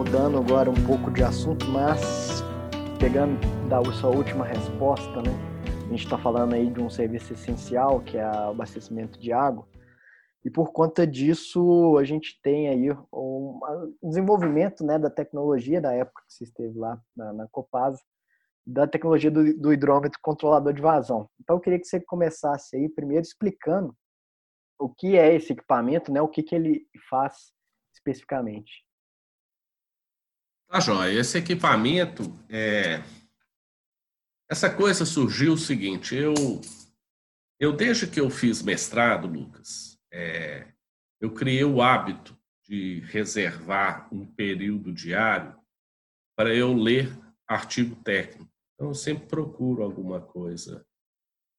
mudando agora um pouco de assunto, mas pegando da sua última resposta, né? A gente está falando aí de um serviço essencial, que é o abastecimento de água. E por conta disso, a gente tem aí um desenvolvimento né, da tecnologia da época que você esteve lá na, na Copasa, da tecnologia do, do hidrômetro controlador de vazão. Então, eu queria que você começasse aí primeiro explicando o que é esse equipamento, né, o que, que ele faz especificamente. Tá, Joia. Esse equipamento, é... essa coisa surgiu o seguinte, eu, eu desde que eu fiz mestrado, Lucas, é, eu criei o hábito de reservar um período diário para eu ler artigo técnico. Então, eu sempre procuro alguma coisa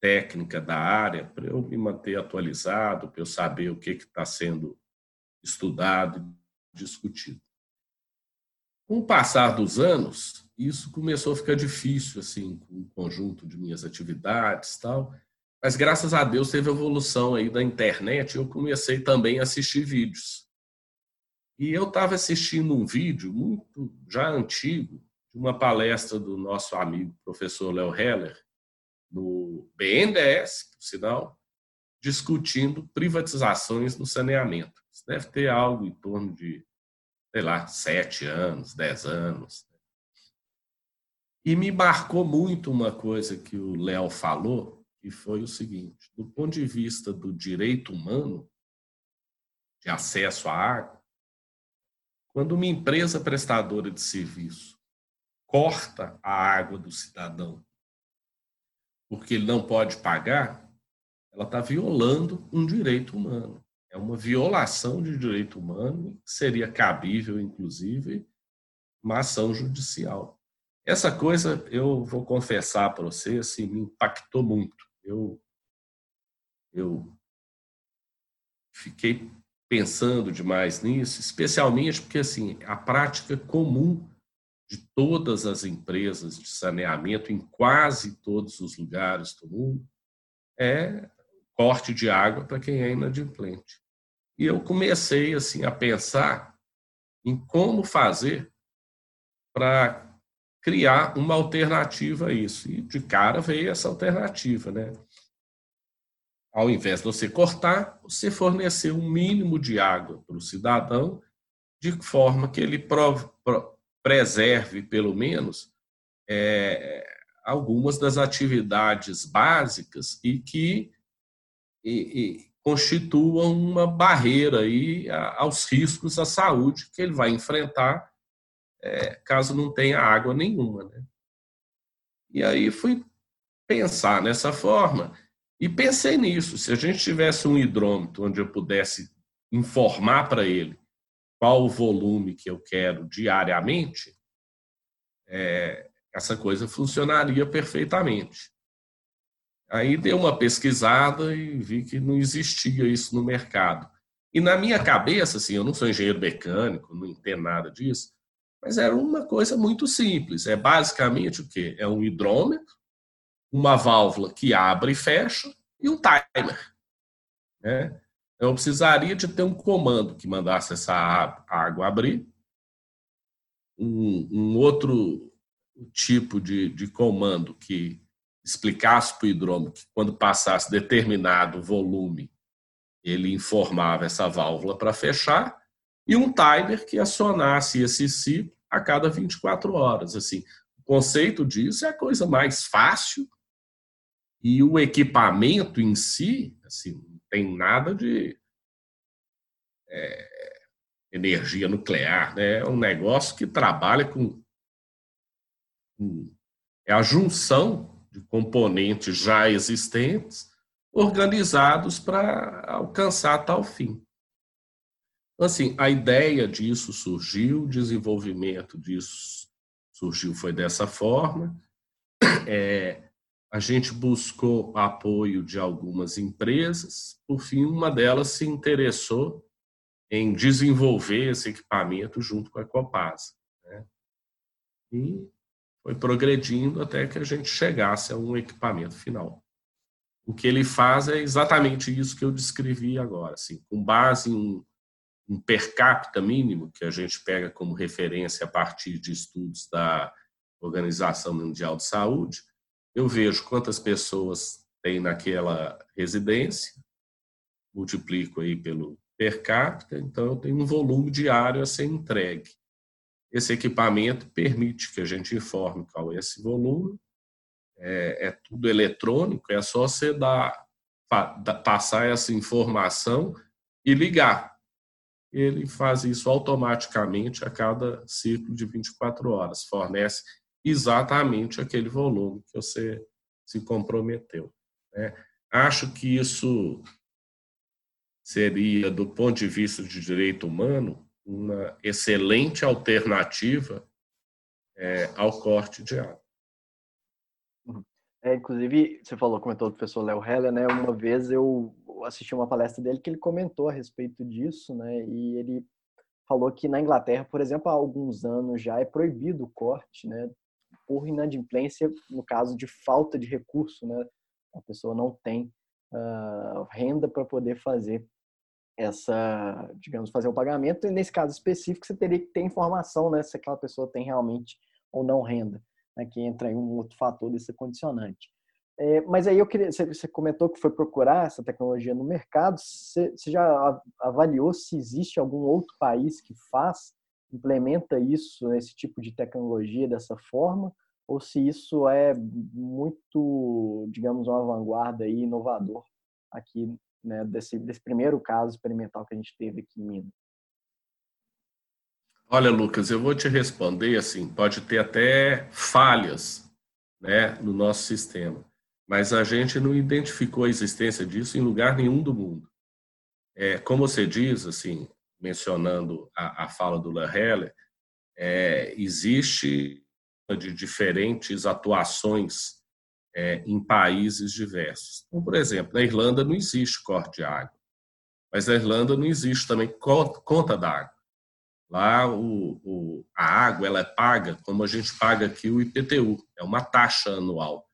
técnica da área para eu me manter atualizado, para eu saber o que está sendo estudado e discutido. Com o passar dos anos, isso começou a ficar difícil, assim, com o conjunto de minhas atividades tal, mas graças a Deus teve evolução aí da internet, eu comecei também a assistir vídeos. E eu estava assistindo um vídeo muito já antigo, de uma palestra do nosso amigo professor Léo Heller, no BNDES, por sinal, discutindo privatizações no saneamento. Isso deve ter algo em torno de, sei lá, sete anos, dez anos. E me marcou muito uma coisa que o Léo falou, que foi o seguinte: do ponto de vista do direito humano de acesso à água, quando uma empresa prestadora de serviço corta a água do cidadão porque ele não pode pagar, ela está violando um direito humano. É uma violação de direito humano seria cabível, inclusive, uma ação judicial. Essa coisa, eu vou confessar para você, assim, me impactou muito. Eu, eu fiquei pensando demais nisso, especialmente porque assim a prática comum de todas as empresas de saneamento em quase todos os lugares do mundo é corte de água para quem é inadimplente. E eu comecei assim a pensar em como fazer para criar uma alternativa a isso. E de cara veio essa alternativa, né? Ao invés de você cortar, você fornecer um mínimo de água para o cidadão, de forma que ele pro, preserve, pelo menos, é, algumas das atividades básicas e que e, e constituam uma barreira aí aos riscos à saúde que ele vai enfrentar é, caso não tenha água nenhuma. Né? E aí fui pensar nessa forma e pensei nisso. Se a gente tivesse um hidrômetro onde eu pudesse informar para ele qual o volume que eu quero diariamente, é, essa coisa funcionaria perfeitamente. Aí dei uma pesquisada e vi que não existia isso no mercado. E na minha cabeça, assim, eu não sou engenheiro mecânico, não entendo nada disso, mas era uma coisa muito simples. É basicamente o quê? É um hidrômetro, uma válvula que abre e fecha e um timer. Né? Eu precisaria de ter um comando que mandasse essa água abrir, um, um outro tipo de, de comando que explicasse para o hidrômetro que quando passasse determinado volume, ele informava essa válvula para fechar, e um timer que acionasse esse ciclo a cada 24 horas. Assim, o conceito disso é a coisa mais fácil e o equipamento em si, assim, não tem nada de é, energia nuclear, né? É um negócio que trabalha com, com é a junção de componentes já existentes organizados para alcançar tal fim. Então, assim, a ideia disso surgiu, o desenvolvimento disso surgiu foi dessa forma. É, a gente buscou apoio de algumas empresas, por fim, uma delas se interessou em desenvolver esse equipamento junto com a Copasa. Né? E foi progredindo até que a gente chegasse a um equipamento final. O que ele faz é exatamente isso que eu descrevi agora, assim, com base em um per capita mínimo, que a gente pega como referência a partir de estudos da Organização Mundial de Saúde, eu vejo quantas pessoas tem naquela residência, multiplico aí pelo per capita, então eu tenho um volume diário a ser entregue. Esse equipamento permite que a gente informe qual é esse volume, é, é tudo eletrônico, é só você dar, passar essa informação e ligar. Ele faz isso automaticamente a cada ciclo de 24 horas, fornece exatamente aquele volume que você se comprometeu. Né? Acho que isso seria, do ponto de vista de direito humano, uma excelente alternativa é, ao corte de água. Uhum. É, inclusive, você falou, comentou o professor Léo Heller, né? Uma vez eu assisti uma palestra dele que ele comentou a respeito disso, né? E ele falou que na Inglaterra, por exemplo, há alguns anos já é proibido o corte, né? Por inadimplência, no caso de falta de recurso, né? A pessoa não tem uh, renda para poder fazer essa, digamos, fazer o pagamento. E nesse caso específico, você teria que ter informação, né, se aquela pessoa tem realmente ou não renda, né, que entra em um outro fator desse condicionante. É, mas aí eu queria, você comentou que foi procurar essa tecnologia no mercado. Você, você já avaliou se existe algum outro país que faz, implementa isso, esse tipo de tecnologia dessa forma, ou se isso é muito, digamos, uma vanguarda e inovador aqui né, desse, desse primeiro caso experimental que a gente teve aqui em Minas? Olha, Lucas, eu vou te responder assim, pode ter até falhas né, no nosso sistema, mas a gente não identificou a existência disso em lugar nenhum do mundo. É, como você diz, assim, mencionando a, a fala do Laheller, é, existe de diferentes atuações é, em países diversos. Então, por exemplo, na Irlanda não existe corte de água, mas na Irlanda não existe também conta d'água. Lá o, o, a água ela é paga como a gente paga aqui o IPTU, é uma taxa anual.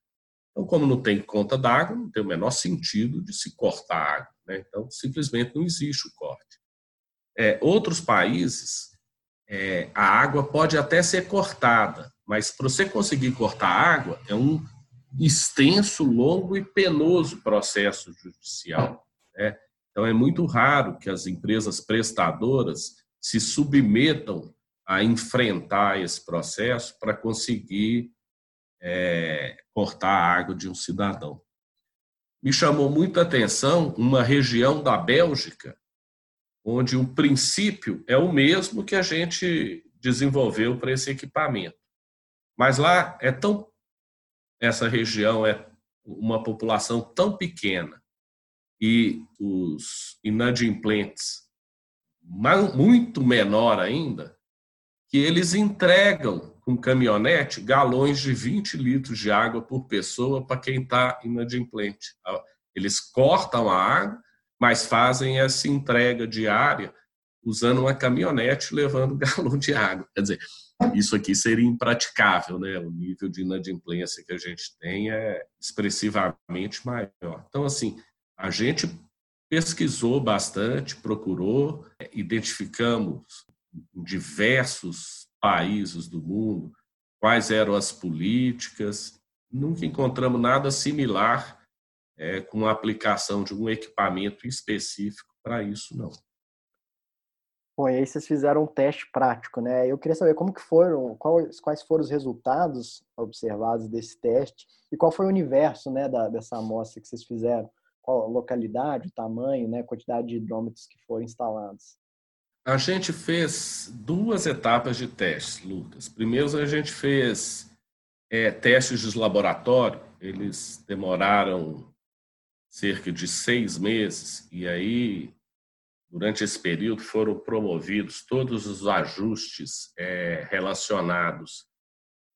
Então, como não tem conta d'água, não tem o menor sentido de se cortar água. Né? Então, simplesmente não existe o corte. É, outros países, é, a água pode até ser cortada, mas para você conseguir cortar água, é um extenso, longo e penoso processo judicial. Né? Então, é muito raro que as empresas prestadoras se submetam a enfrentar esse processo para conseguir é, cortar a água de um cidadão. Me chamou muita atenção uma região da Bélgica, onde o princípio é o mesmo que a gente desenvolveu para esse equipamento. Mas lá é tão essa região é uma população tão pequena e os inadimplentes muito menor ainda, que eles entregam com caminhonete galões de 20 litros de água por pessoa para quem está inadimplente. Eles cortam a água, mas fazem essa entrega diária usando uma caminhonete levando galão de água. Quer dizer, isso aqui seria impraticável, né? O nível de inadimplência que a gente tem é expressivamente maior. Então, assim, a gente pesquisou bastante, procurou, identificamos em diversos países do mundo quais eram as políticas, nunca encontramos nada similar é, com a aplicação de um equipamento específico para isso, não. Bom, e aí vocês fizeram um teste prático, né? Eu queria saber como que foram, quais, quais foram os resultados observados desse teste e qual foi o universo, né, da, dessa amostra que vocês fizeram, qual localidade, tamanho, né, quantidade de hidrômetros que foram instalados. A gente fez duas etapas de teste, Lucas. Primeiro a gente fez é, testes de laboratório, eles demoraram cerca de seis meses e aí Durante esse período foram promovidos todos os ajustes é, relacionados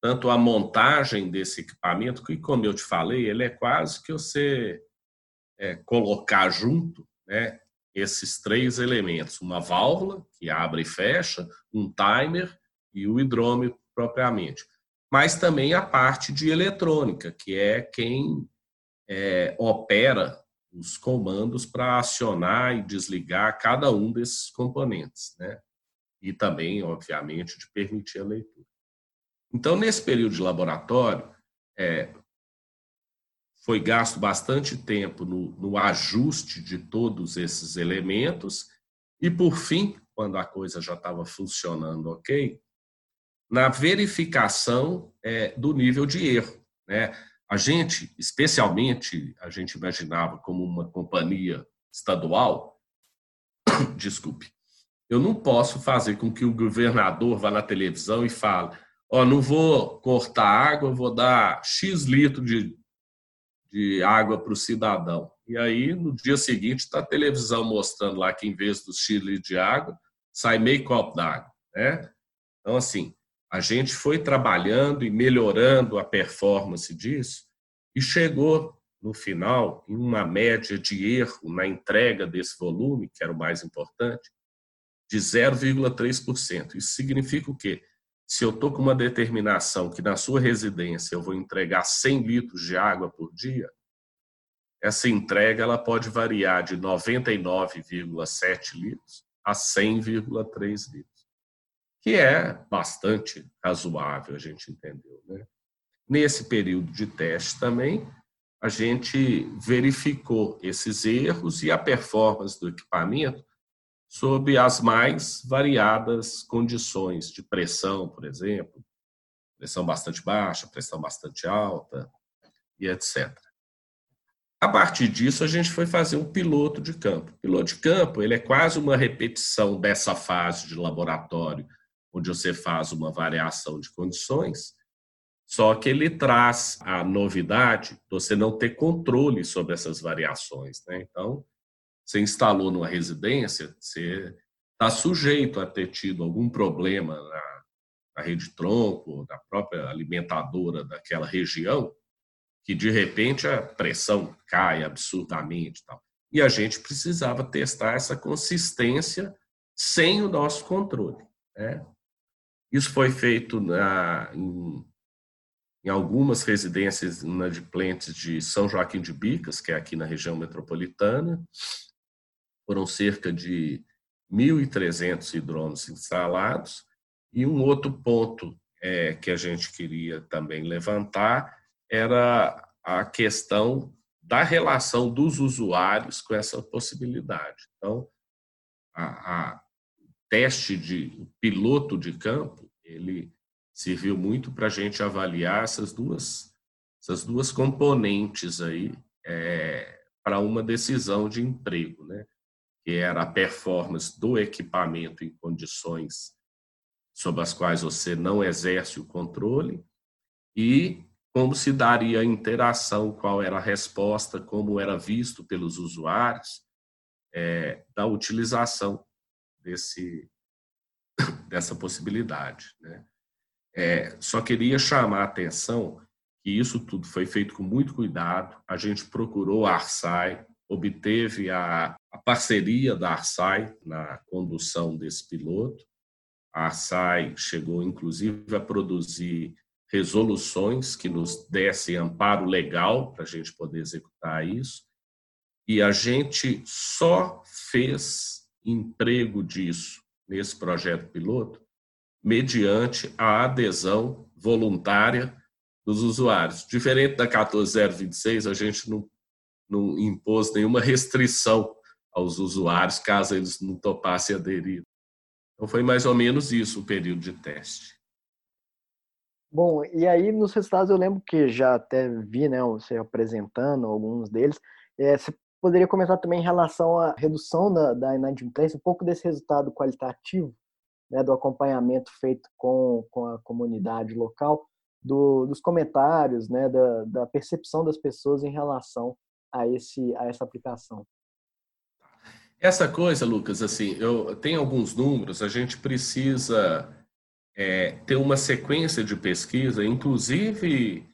tanto à montagem desse equipamento, que, como eu te falei, ele é quase que você é, colocar junto né, esses três elementos: uma válvula, que abre e fecha, um timer e o hidrômetro propriamente. Mas também a parte de eletrônica, que é quem é, opera os comandos para acionar e desligar cada um desses componentes, né? E também, obviamente, de permitir a leitura. Então, nesse período de laboratório, é, foi gasto bastante tempo no, no ajuste de todos esses elementos e, por fim, quando a coisa já estava funcionando ok, na verificação é, do nível de erro. Né? A gente, especialmente, a gente imaginava como uma companhia estadual, desculpe, eu não posso fazer com que o governador vá na televisão e fale, ó, oh, não vou cortar água, vou dar X litro de, de água para o cidadão. E aí, no dia seguinte, está a televisão mostrando lá que, em vez dos X litros de água, sai meio copo d'água. Né? Então, assim, a gente foi trabalhando e melhorando a performance disso e chegou no final em uma média de erro na entrega desse volume, que era o mais importante, de 0,3%. Isso significa o quê? Se eu estou com uma determinação que na sua residência eu vou entregar 100 litros de água por dia, essa entrega ela pode variar de 99,7 litros a 100,3 litros que é bastante razoável, a gente entendeu. Né? Nesse período de teste também, a gente verificou esses erros e a performance do equipamento sob as mais variadas condições de pressão, por exemplo, pressão bastante baixa, pressão bastante alta e etc. A partir disso, a gente foi fazer um piloto de campo. O piloto de campo ele é quase uma repetição dessa fase de laboratório onde você faz uma variação de condições, só que ele traz a novidade de você não ter controle sobre essas variações. Né? Então, você instalou numa residência, você está sujeito a ter tido algum problema na, na rede tronco, da própria alimentadora daquela região, que de repente a pressão cai absurdamente. Tal. E a gente precisava testar essa consistência sem o nosso controle. Né? Isso foi feito na, em, em algumas residências inadimplentes de São Joaquim de Bicas, que é aqui na região metropolitana. Foram cerca de 1.300 hidrômetros instalados. E um outro ponto é, que a gente queria também levantar era a questão da relação dos usuários com essa possibilidade. Então, a, a, teste de piloto de campo, ele serviu muito para a gente avaliar essas duas, essas duas componentes aí é, para uma decisão de emprego, né? que era a performance do equipamento em condições sobre as quais você não exerce o controle e como se daria a interação, qual era a resposta, como era visto pelos usuários é, da utilização desse, dessa possibilidade. Né? É, só queria chamar a atenção que isso tudo foi feito com muito cuidado. A gente procurou a Arsai, obteve a, a parceria da Arsai na condução desse piloto. A Arsai chegou, inclusive, a produzir resoluções que nos dessem amparo legal para a gente poder executar isso. E a gente só fez emprego disso nesse projeto piloto mediante a adesão voluntária dos usuários. Diferente da 14026, a gente não, não impôs nenhuma restrição aos usuários caso eles não topassem aderir. Então foi mais ou menos isso o período de teste. Bom, e aí nos resultados eu lembro que já até vi, né, você apresentando alguns deles. É, você poderia comentar também em relação à redução da, da inadimplência, um pouco desse resultado qualitativo, né, do acompanhamento feito com, com a comunidade local, do, dos comentários, né, da, da percepção das pessoas em relação a, esse, a essa aplicação. Essa coisa, Lucas, assim, eu tenho alguns números, a gente precisa é, ter uma sequência de pesquisa, inclusive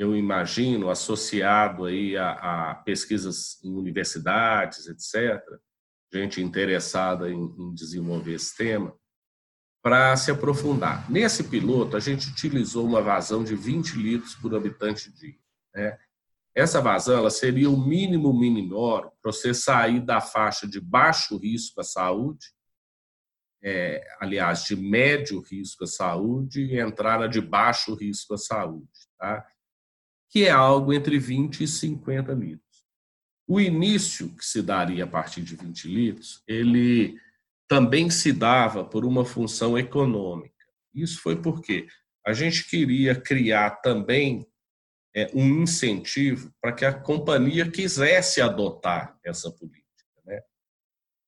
eu imagino, associado aí a, a pesquisas em universidades, etc., gente interessada em, em desenvolver esse tema, para se aprofundar. Nesse piloto, a gente utilizou uma vazão de 20 litros por habitante dia. Né? essa vazão ela seria o mínimo mínimo para você sair da faixa de baixo risco à saúde, é, aliás, de médio risco à saúde e entrar na de baixo risco à saúde, tá? Que é algo entre 20 e 50 litros. O início que se daria a partir de 20 litros, ele também se dava por uma função econômica. Isso foi porque a gente queria criar também é, um incentivo para que a companhia quisesse adotar essa política. Né?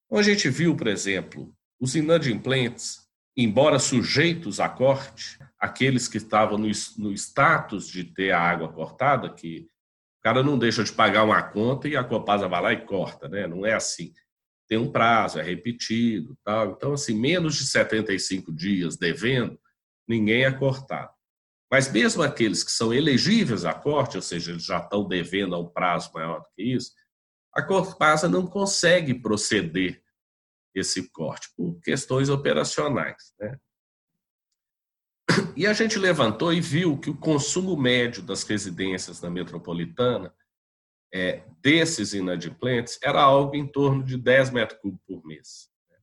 Então, a gente viu, por exemplo, os inadimplentes, embora sujeitos a corte, aqueles que estavam no, no status de ter a água cortada, que o cara não deixa de pagar uma conta e a Copasa vai lá e corta, né? não é assim. Tem um prazo, é repetido. Tal. Então, assim, menos de 75 dias devendo, ninguém é cortado. Mas mesmo aqueles que são elegíveis à corte, ou seja, eles já estão devendo a um prazo maior do que isso, a Corpasa não consegue proceder esse corte por questões operacionais. Né? E a gente levantou e viu que o consumo médio das residências na metropolitana é, desses inadimplentes era algo em torno de 10 metros cúbicos por mês. Né?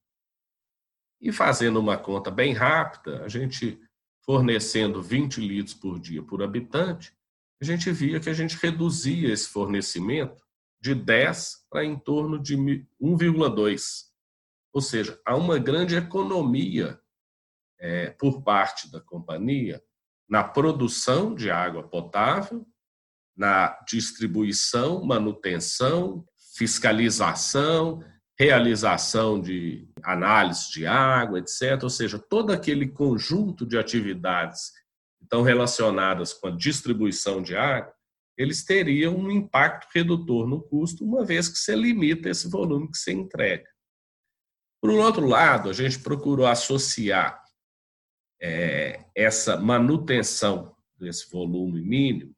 E fazendo uma conta bem rápida, a gente fornecendo 20 litros por dia por habitante, a gente via que a gente reduzia esse fornecimento de 10 para em torno de 1,2. Ou seja, há uma grande economia é, por parte da companhia na produção de água potável, na distribuição, manutenção, fiscalização, realização de análise de água, etc. Ou seja, todo aquele conjunto de atividades que estão relacionadas com a distribuição de água, eles teriam um impacto redutor no custo, uma vez que você limita esse volume que você entrega. Por outro lado, a gente procurou associar é, essa manutenção desse volume mínimo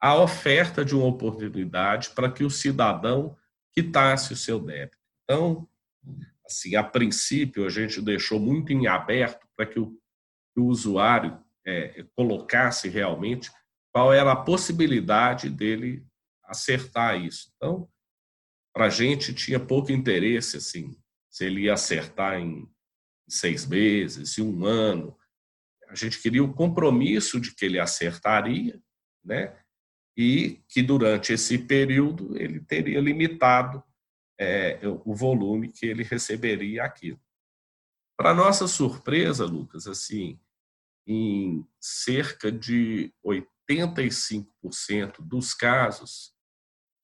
à oferta de uma oportunidade para que o cidadão quitasse o seu débito. Então, assim, a princípio, a gente deixou muito em aberto para que o, o usuário é, colocasse realmente qual era a possibilidade dele acertar isso. Então, para a gente tinha pouco interesse, assim, se ele ia acertar em seis meses, em um ano. A gente queria o compromisso de que ele acertaria, né? E que durante esse período ele teria limitado é, o volume que ele receberia aquilo. Para nossa surpresa, Lucas, assim, em cerca de 85% dos casos,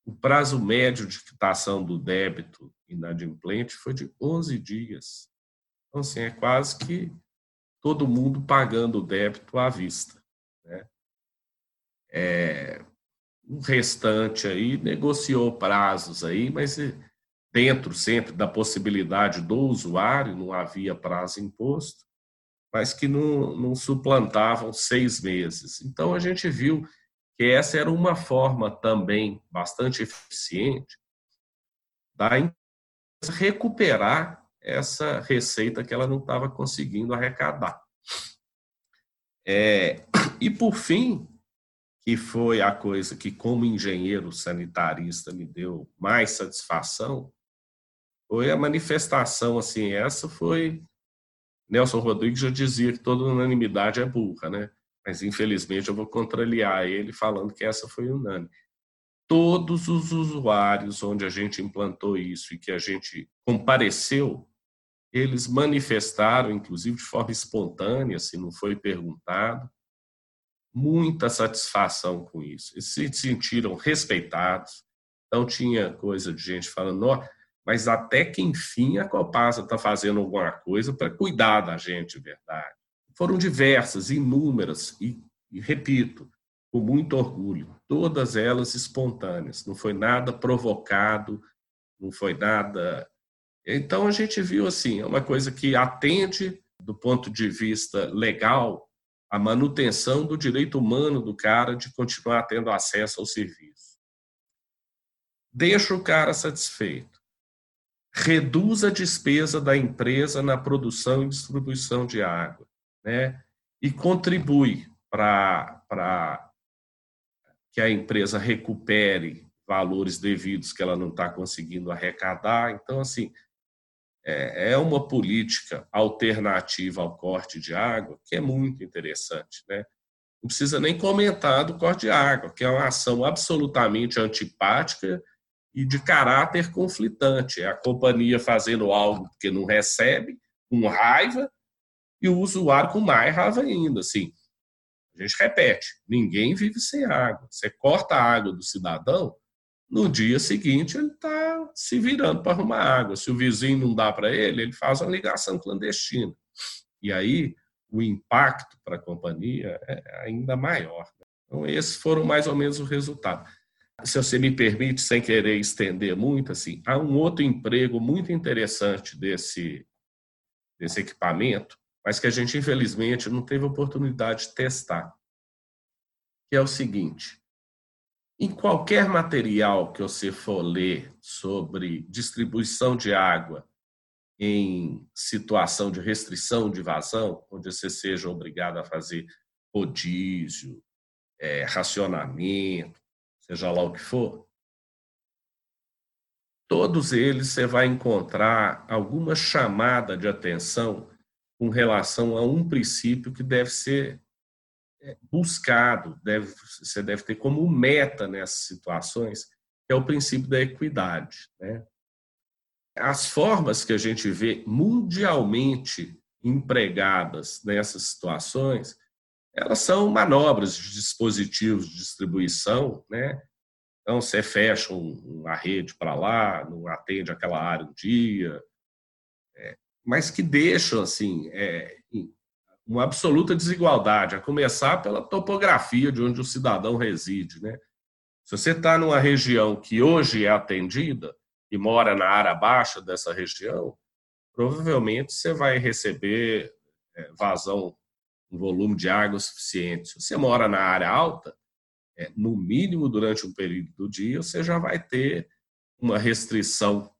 o prazo médio de quitação do débito inadimplente foi de 11 dias. Então, assim, é quase que todo mundo pagando o débito à vista. Né? É, o restante aí negociou prazos aí, mas dentro sempre da possibilidade do usuário, não havia prazo imposto, mas que não, não suplantavam seis meses. Então, a gente viu que essa era uma forma também bastante eficiente da recuperar essa receita que ela não estava conseguindo arrecadar. É, e, por fim, que foi a coisa que, como engenheiro sanitarista, me deu mais satisfação, foi a manifestação, assim, essa foi... Nelson Rodrigues já dizia que toda unanimidade é burra, né? Mas, infelizmente, eu vou contrariar ele falando que essa foi unânime. Todos os usuários onde a gente implantou isso e que a gente compareceu, eles manifestaram, inclusive de forma espontânea, se não foi perguntado, muita satisfação com isso. Eles se sentiram respeitados. Então, tinha coisa de gente falando, mas até que enfim a Copasa está fazendo alguma coisa para cuidar da gente, verdade. Foram diversas, inúmeras, e, e repito, com muito orgulho, todas elas espontâneas, não foi nada provocado, não foi nada. Então a gente viu assim, é uma coisa que atende do ponto de vista legal a manutenção do direito humano do cara de continuar tendo acesso ao serviço. Deixa o cara satisfeito reduz a despesa da empresa na produção e distribuição de água, né? E contribui para que a empresa recupere valores devidos que ela não está conseguindo arrecadar. Então, assim, é, é uma política alternativa ao corte de água que é muito interessante. Né? Não precisa nem comentar do corte de água, que é uma ação absolutamente antipática e de caráter conflitante. É a companhia fazendo algo que não recebe, com raiva, e o usuário com mais raiva ainda. Assim, a gente repete: ninguém vive sem água. Você corta a água do cidadão, no dia seguinte ele está se virando para arrumar água. Se o vizinho não dá para ele, ele faz uma ligação clandestina. E aí o impacto para a companhia é ainda maior. Então, esses foram mais ou menos o resultado. Se você me permite, sem querer estender muito, assim, há um outro emprego muito interessante desse, desse equipamento, mas que a gente, infelizmente, não teve oportunidade de testar, que é o seguinte. Em qualquer material que você for ler sobre distribuição de água em situação de restrição de vazão, onde você seja obrigado a fazer rodízio, é, racionamento, seja lá o que for, todos eles você vai encontrar alguma chamada de atenção com relação a um princípio que deve ser é, buscado, deve, você deve ter como meta nessas situações, que é o princípio da equidade. Né? As formas que a gente vê mundialmente empregadas nessas situações elas são manobras de dispositivos de distribuição, né? Então, você fecha uma rede para lá, não atende aquela área um dia, mas que deixam, assim, é, uma absoluta desigualdade, a começar pela topografia de onde o cidadão reside, né? Se você está numa região que hoje é atendida e mora na área baixa dessa região, provavelmente você vai receber é, vazão um volume de água suficiente. Se você mora na área alta, é, no mínimo durante um período do dia, você já vai ter uma restrição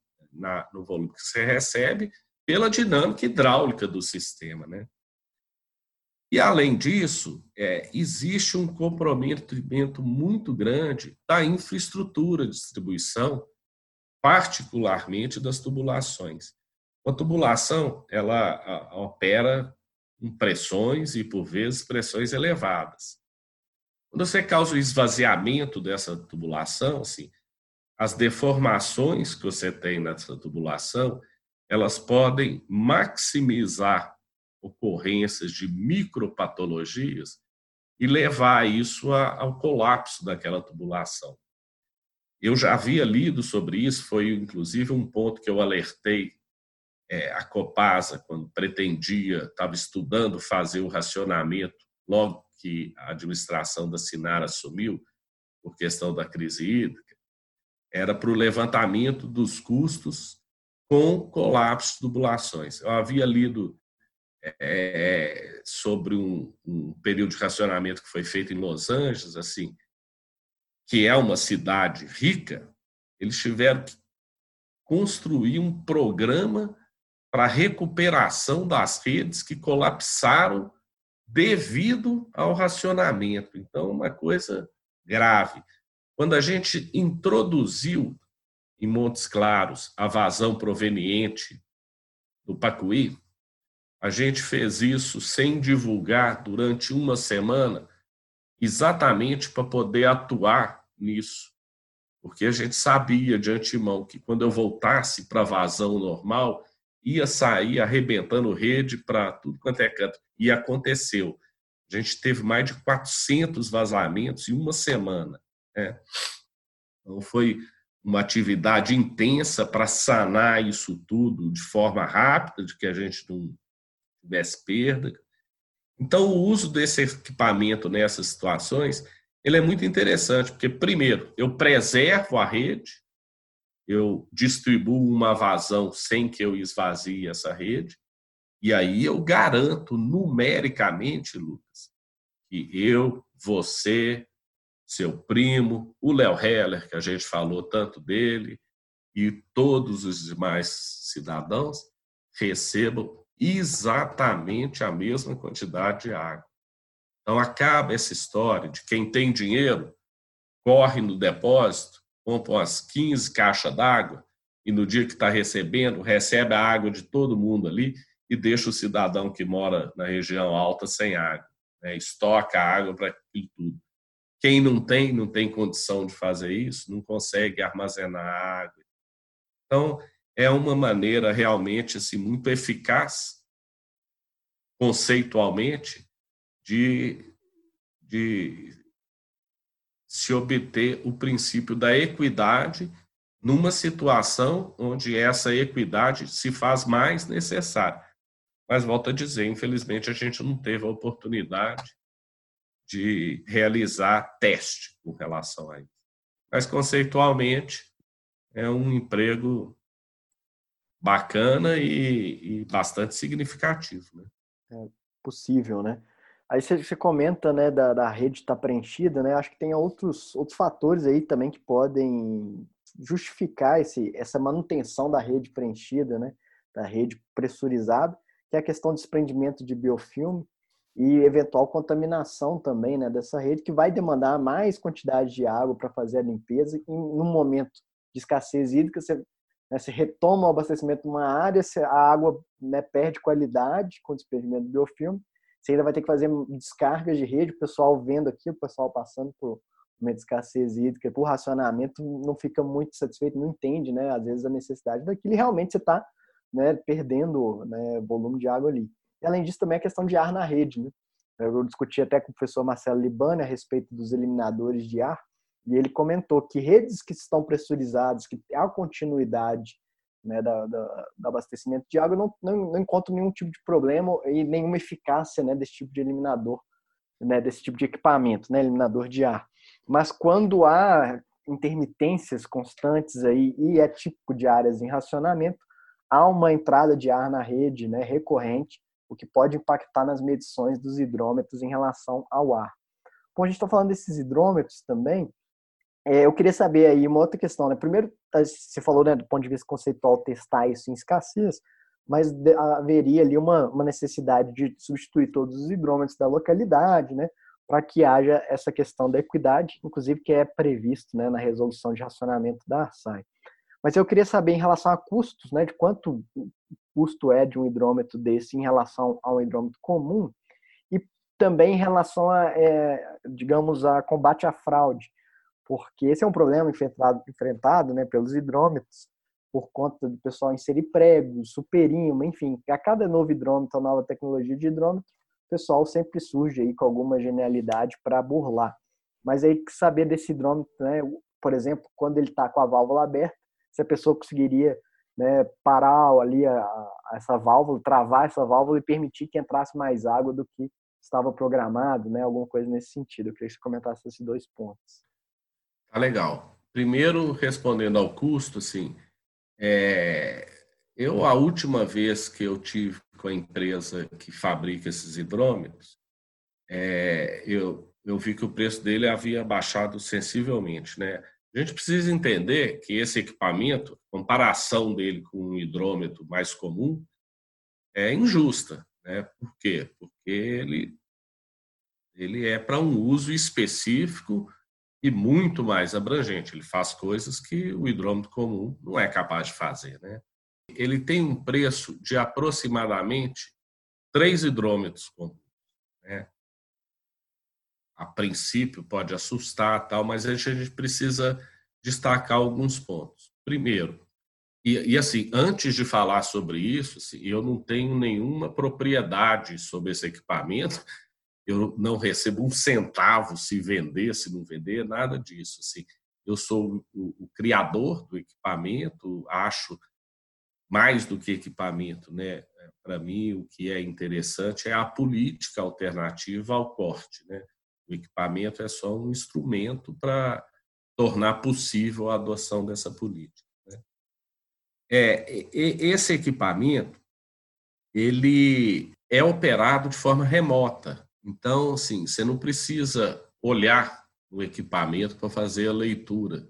no volume que você recebe pela dinâmica hidráulica do sistema. Né? E, além disso, é, existe um comprometimento muito grande da infraestrutura de distribuição, particularmente das tubulações. A tubulação ela a, opera com pressões e, por vezes, pressões elevadas. Quando você causa o esvaziamento dessa tubulação, assim, as deformações que você tem nessa tubulação, elas podem maximizar ocorrências de micropatologias e levar isso ao colapso daquela tubulação. Eu já havia lido sobre isso, foi inclusive um ponto que eu alertei é, a Copasa, quando pretendia, estava estudando fazer o racionamento, logo que a administração da Sinar assumiu, por questão da crise hídrica, era para o levantamento dos custos com colapso de tubulações. Eu havia lido é, sobre um, um, período de racionamento que foi feito em Los Angeles, assim, que é uma cidade rica, eles tiveram que construir um programa para recuperação das redes que colapsaram devido ao racionamento. Então, uma coisa grave. Quando a gente introduziu em Montes Claros a vazão proveniente do Pacuí, a gente fez isso sem divulgar durante uma semana, exatamente para poder atuar nisso. Porque a gente sabia de antemão que quando eu voltasse para a vazão normal, ia sair arrebentando rede para tudo quanto é canto. E aconteceu. A gente teve mais de 400 vazamentos em uma semana. Né? Então, foi uma atividade intensa para sanar isso tudo de forma rápida, de que a gente não tivesse perda. Então, o uso desse equipamento nessas situações ele é muito interessante, porque, primeiro, eu preservo a rede, eu distribuo uma vazão sem que eu esvazie essa rede, e aí eu garanto numericamente, Lucas, que eu, você, seu primo, o Léo Heller, que a gente falou tanto dele, e todos os demais cidadãos recebam exatamente a mesma quantidade de água. Então acaba essa história de quem tem dinheiro corre no depósito, compra umas 15 caixas d'água e no dia que está recebendo, recebe a água de todo mundo ali e deixa o cidadão que mora na região alta sem água. Né? Estoca água para aquilo tudo. Quem não tem, não tem condição de fazer isso, não consegue armazenar água. Então, é uma maneira realmente assim, muito eficaz, conceitualmente, de, de se obter o princípio da equidade numa situação onde essa equidade se faz mais necessária. Mas volto a dizer, infelizmente a gente não teve a oportunidade de realizar teste com relação a isso. Mas conceitualmente é um emprego bacana e, e bastante significativo, né? É possível, né? Aí você, comenta, né, da, da rede estar tá preenchida, né? Acho que tem outros, outros fatores aí também que podem justificar esse, essa manutenção da rede preenchida, né? Da rede pressurizada, que é a questão de desprendimento de biofilme e eventual contaminação também né, dessa rede, que vai demandar mais quantidade de água para fazer a limpeza. E num momento de escassez hídrica, você, né, você retoma o abastecimento de uma área, a água né, perde qualidade com o desprendimento do biofilme, você ainda vai ter que fazer descargas de rede, o pessoal vendo aqui, o pessoal passando por uma escassez hídrica, por racionamento, não fica muito satisfeito, não entende, né, às vezes, a necessidade daquilo, e realmente você está né, perdendo né, volume de água ali. Além disso, também a questão de ar na rede. Né? Eu discuti até com o professor Marcelo Libani a respeito dos eliminadores de ar, e ele comentou que redes que estão pressurizadas, que há continuidade né, da, da, do abastecimento de água, não, não, não encontro nenhum tipo de problema e nenhuma eficácia né, desse tipo de eliminador, né, desse tipo de equipamento, né, eliminador de ar. Mas quando há intermitências constantes aí e é típico de áreas em racionamento, há uma entrada de ar na rede né, recorrente, o que pode impactar nas medições dos hidrômetros em relação ao ar. Como a gente está falando desses hidrômetros também, é, eu queria saber aí uma outra questão. Né? Primeiro, você falou né, do ponto de vista conceitual testar isso em escassez, mas haveria ali uma, uma necessidade de substituir todos os hidrômetros da localidade, né, para que haja essa questão da equidade, inclusive que é previsto né, na resolução de racionamento da ARSAI. Mas eu queria saber em relação a custos, né, de quanto custo é de um hidrômetro desse em relação a um hidrômetro comum e também em relação a, é, digamos, a combate à fraude, porque esse é um problema enfrentado, enfrentado né, pelos hidrômetros por conta do pessoal inserir pregos, superímã, enfim, a cada novo hidrômetro, nova tecnologia de hidrômetro, o pessoal sempre surge aí com alguma genialidade para burlar. Mas aí saber desse hidrômetro, né, por exemplo, quando ele está com a válvula aberta, se a pessoa conseguiria né, parar ali a, a essa válvula, travar essa válvula e permitir que entrasse mais água do que estava programado, né, alguma coisa nesse sentido. Eu queria que você comentasse esses dois pontos. Tá legal. Primeiro, respondendo ao custo, assim, é, eu a última vez que eu tive com a empresa que fabrica esses hidrômetros, é, eu, eu vi que o preço dele havia baixado sensivelmente, né? A gente precisa entender que esse equipamento, comparação dele com um hidrômetro mais comum, é injusta. Né? Por quê? Porque ele, ele é para um uso específico e muito mais abrangente. Ele faz coisas que o hidrômetro comum não é capaz de fazer. Né? Ele tem um preço de aproximadamente três hidrômetros comuns. Né? A princípio pode assustar, tal, mas a gente precisa destacar alguns pontos. Primeiro, e, e assim, antes de falar sobre isso, assim, eu não tenho nenhuma propriedade sobre esse equipamento, eu não recebo um centavo se vender, se não vender, nada disso. Assim, eu sou o, o criador do equipamento, acho mais do que equipamento, né? Para mim, o que é interessante é a política alternativa ao corte, né? O equipamento é só um instrumento para tornar possível a adoção dessa política. Né? É, esse equipamento ele é operado de forma remota. Então, assim, você não precisa olhar o equipamento para fazer a leitura.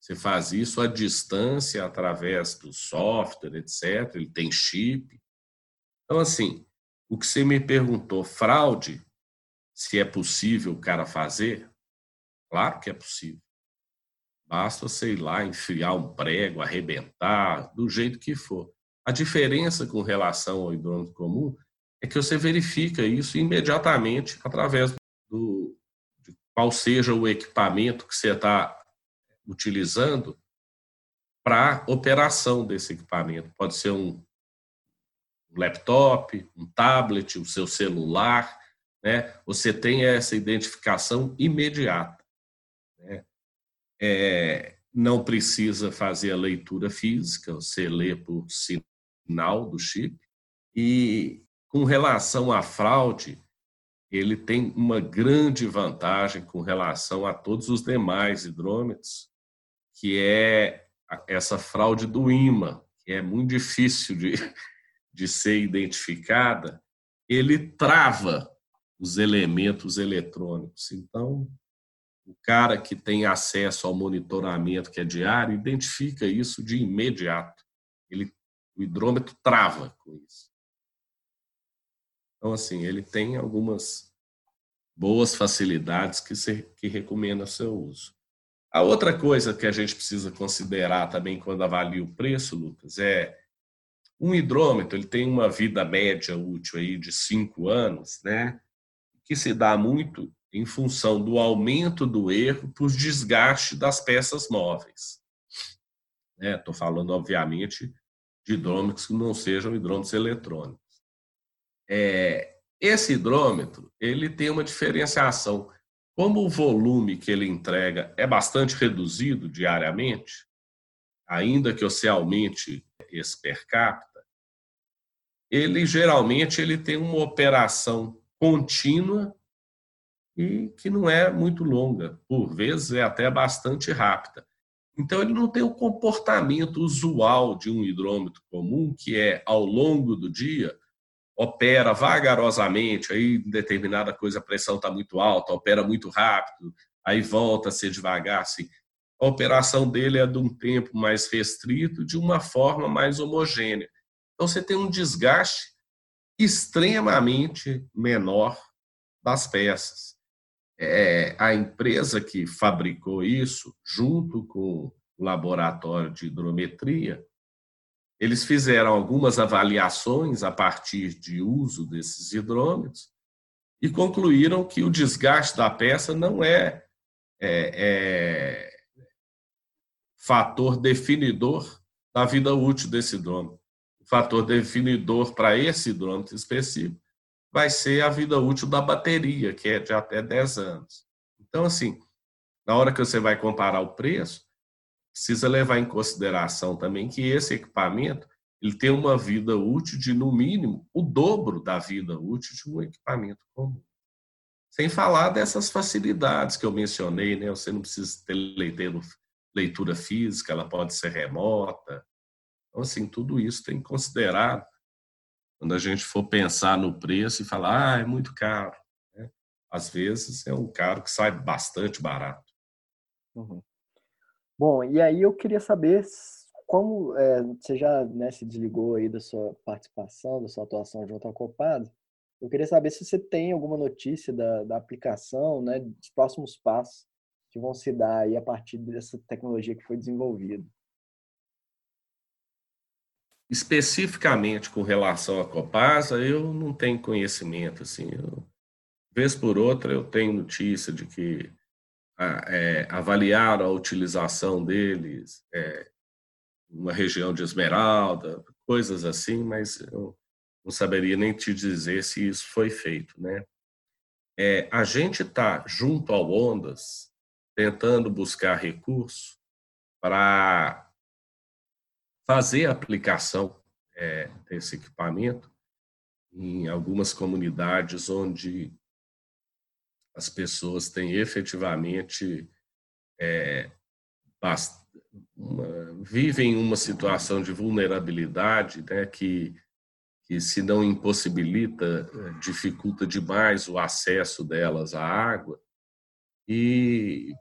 Você faz isso à distância, através do software, etc. Ele tem chip. Então, assim, o que você me perguntou, fraude, se é possível o cara fazer, Claro que é possível. Basta, sei lá, enfiar um prego, arrebentar, do jeito que for. A diferença com relação ao hidrômetro comum é que você verifica isso imediatamente através do de qual seja o equipamento que você está utilizando para operação desse equipamento. Pode ser um laptop, um tablet, o seu celular, né? Você tem essa identificação imediata. Né? É, não precisa fazer a leitura física, você lê por sinal do chip. E com relação à fraude, ele tem uma grande vantagem com relação a todos os demais hidrômetros, que é essa fraude do imã, que é muito difícil de, de ser identificada, ele trava os elementos eletrônicos. Então, o cara que tem acesso ao monitoramento que é diário identifica isso de imediato. Ele, o hidrômetro trava com isso. Então, assim, ele tem algumas boas facilidades que, se, que recomenda seu uso. A outra coisa que a gente precisa considerar também quando avalia o preço, Lucas, é um hidrômetro ele tem uma vida média útil aí de cinco anos, né? Que se dá muito em função do aumento do erro por desgaste das peças móveis. Estou né? falando, obviamente, de hidrômetros que não sejam hidrômetros eletrônicos. É, esse hidrômetro ele tem uma diferenciação. Como o volume que ele entrega é bastante reduzido diariamente, ainda que você aumente esse per capita, ele geralmente ele tem uma operação contínua e que não é muito longa, por vezes é até bastante rápida. Então, ele não tem o comportamento usual de um hidrômetro comum, que é, ao longo do dia, opera vagarosamente, aí determinada coisa a pressão está muito alta, opera muito rápido, aí volta a ser devagar. Assim. A operação dele é de um tempo mais restrito, de uma forma mais homogênea. Então, você tem um desgaste extremamente menor das peças. É, a empresa que fabricou isso, junto com o laboratório de hidrometria, eles fizeram algumas avaliações a partir de uso desses hidrômetros e concluíram que o desgaste da peça não é, é, é fator definidor da vida útil desse hidrômetro. Fator definidor para esse hidrômetro específico vai ser a vida útil da bateria, que é de até 10 anos. Então, assim, na hora que você vai comparar o preço, precisa levar em consideração também que esse equipamento ele tem uma vida útil de, no mínimo, o dobro da vida útil de um equipamento comum. Sem falar dessas facilidades que eu mencionei, né? Você não precisa ter leitura física, ela pode ser remota. Então, assim, tudo isso tem que considerar quando a gente for pensar no preço e falar, ah, é muito caro. Né? Às vezes é um caro que sai bastante barato. Uhum. Bom, e aí eu queria saber como é, você já né, se desligou aí da sua participação, da sua atuação junto ao Copado, eu queria saber se você tem alguma notícia da, da aplicação, né, dos próximos passos que vão se dar aí a partir dessa tecnologia que foi desenvolvida. Especificamente com relação à Copasa, eu não tenho conhecimento. Assim, eu, vez por outra, eu tenho notícia de que é, avaliaram a utilização deles é, uma região de Esmeralda, coisas assim, mas eu não saberia nem te dizer se isso foi feito, né? É, a gente está junto ao Ondas tentando buscar recurso para fazer a aplicação é, desse equipamento em algumas comunidades onde as pessoas têm efetivamente é, uma, vivem uma situação de vulnerabilidade né, que, que, se não impossibilita, dificulta demais o acesso delas à água. E,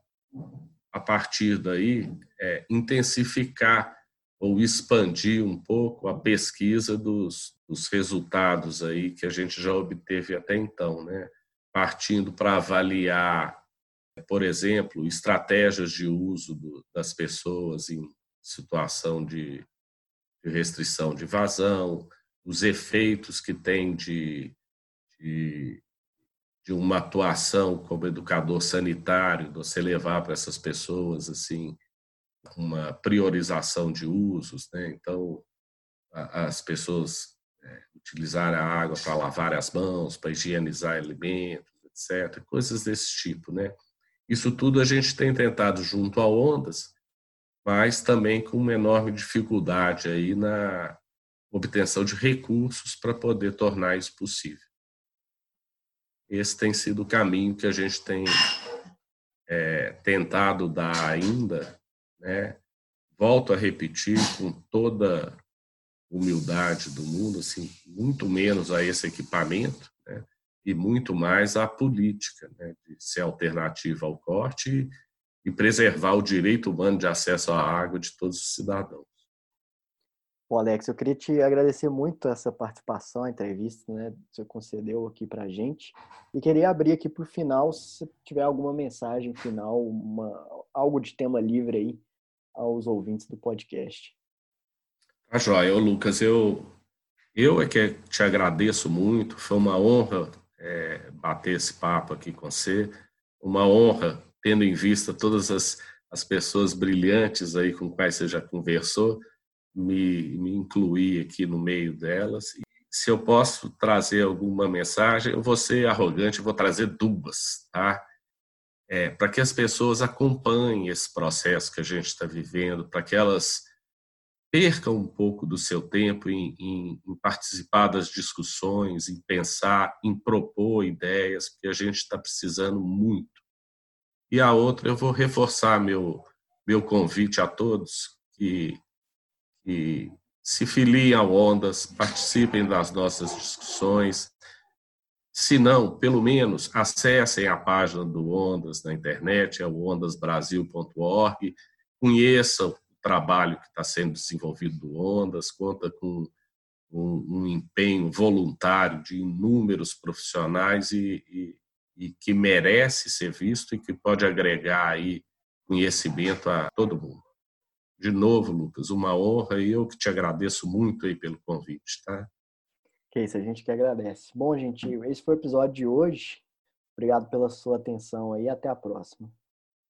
a partir daí, é, intensificar ou expandir um pouco a pesquisa dos, dos resultados aí que a gente já obteve até então, né? partindo para avaliar por exemplo, estratégias de uso do, das pessoas em situação de, de, restrição de vazão, os efeitos que tem de, de, de uma atuação como educador sanitário, você levar para essas pessoas assim uma priorização de usos, né? Então, as pessoas é, utilizarem a água para lavar as mãos, para higienizar alimentos, etc. Coisas desse tipo, né? Isso tudo a gente tem tentado junto a Ondas, mas também com uma enorme dificuldade aí na obtenção de recursos para poder tornar isso possível. Esse tem sido o caminho que a gente tem é, tentado dar ainda, né? Volto a repetir com toda humildade do mundo, assim, muito menos a esse equipamento, né? e muito mais à política, né, de ser alternativa ao corte e, preservar o direito humano de acesso à água de todos os cidadãos. Alex, eu queria te agradecer muito essa participação, a entrevista, né, você concedeu aqui para gente. E queria abrir aqui para o final, se tiver alguma mensagem final, uma, algo de tema livre aí aos ouvintes do podcast. Tá joia. Ô, Lucas, eu, eu é que te agradeço muito, foi uma honra é, bater esse papo aqui com você. Uma honra, tendo em vista todas as, as pessoas brilhantes aí com quais você já conversou, me, me incluir aqui no meio delas. E se eu posso trazer alguma mensagem, eu vou ser arrogante, vou trazer duas, tá? É, para que as pessoas acompanhem esse processo que a gente está vivendo, para que elas perca um pouco do seu tempo em, em, em, participar das discussões, em pensar, em propor ideias, porque a gente está precisando muito. E a outra, eu vou reforçar meu, meu convite a todos que, que se filiem ao Ondas, participem das nossas discussões. Se não, pelo menos acessem a página do Ondas na internet, é o ondasbrasil.org, conheçam trabalho que está sendo desenvolvido do Ondas, conta com um, um empenho voluntário de inúmeros profissionais e, e, e, que merece ser visto e que pode agregar aí conhecimento a todo mundo. De novo, Lucas, uma honra e eu que te agradeço muito aí pelo convite, tá? Que isso, a gente que agradece. Bom, gente, esse foi o episódio de hoje. Obrigado pela sua atenção aí, até a próxima.